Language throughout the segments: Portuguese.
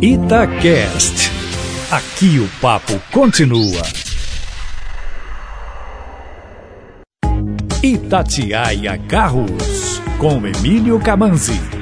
Itacast. Aqui o papo continua. Itatiaia Carros, com Emílio Camanzi.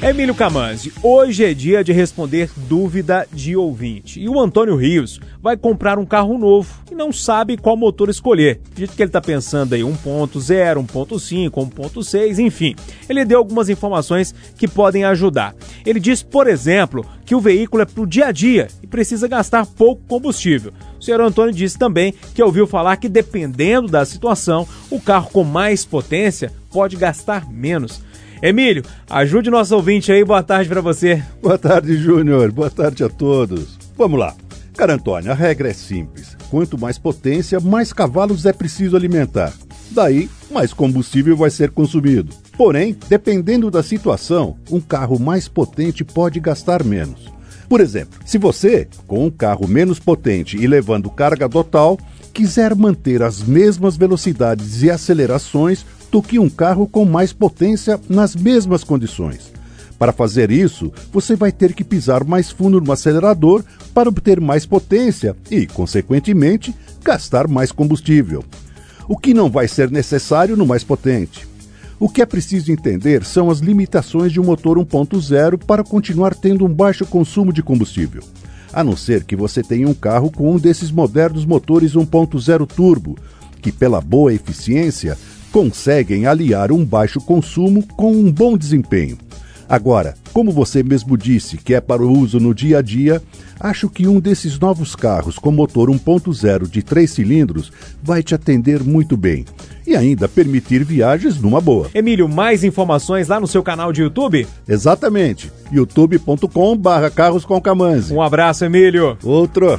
Emílio Camanzi, hoje é dia de responder dúvida de ouvinte. E o Antônio Rios vai comprar um carro novo e não sabe qual motor escolher. Dito que ele está pensando aí 1.0, 1.5, 1.6, enfim. Ele deu algumas informações que podem ajudar. Ele diz, por exemplo, que o veículo é para o dia a dia e precisa gastar pouco combustível. O senhor Antônio disse também que ouviu falar que, dependendo da situação, o carro com mais potência pode gastar menos. Emílio, ajude nosso ouvinte aí. Boa tarde para você. Boa tarde, Júnior. Boa tarde a todos. Vamos lá. Cara Antônio, a regra é simples. Quanto mais potência, mais cavalos é preciso alimentar. Daí, mais combustível vai ser consumido. Porém, dependendo da situação, um carro mais potente pode gastar menos. Por exemplo, se você, com um carro menos potente e levando carga total, quiser manter as mesmas velocidades e acelerações do que um carro com mais potência nas mesmas condições. Para fazer isso, você vai ter que pisar mais fundo no acelerador para obter mais potência e, consequentemente, gastar mais combustível. O que não vai ser necessário no mais potente. O que é preciso entender são as limitações de um motor 1.0 para continuar tendo um baixo consumo de combustível. A não ser que você tenha um carro com um desses modernos motores 1.0 turbo, que, pela boa eficiência, conseguem aliar um baixo consumo com um bom desempenho. Agora, como você mesmo disse que é para o uso no dia a dia, acho que um desses novos carros com motor 1.0 de 3 cilindros vai te atender muito bem e ainda permitir viagens numa boa. Emílio, mais informações lá no seu canal de YouTube? Exatamente, youtube.com/carros com Um abraço, Emílio. Outro.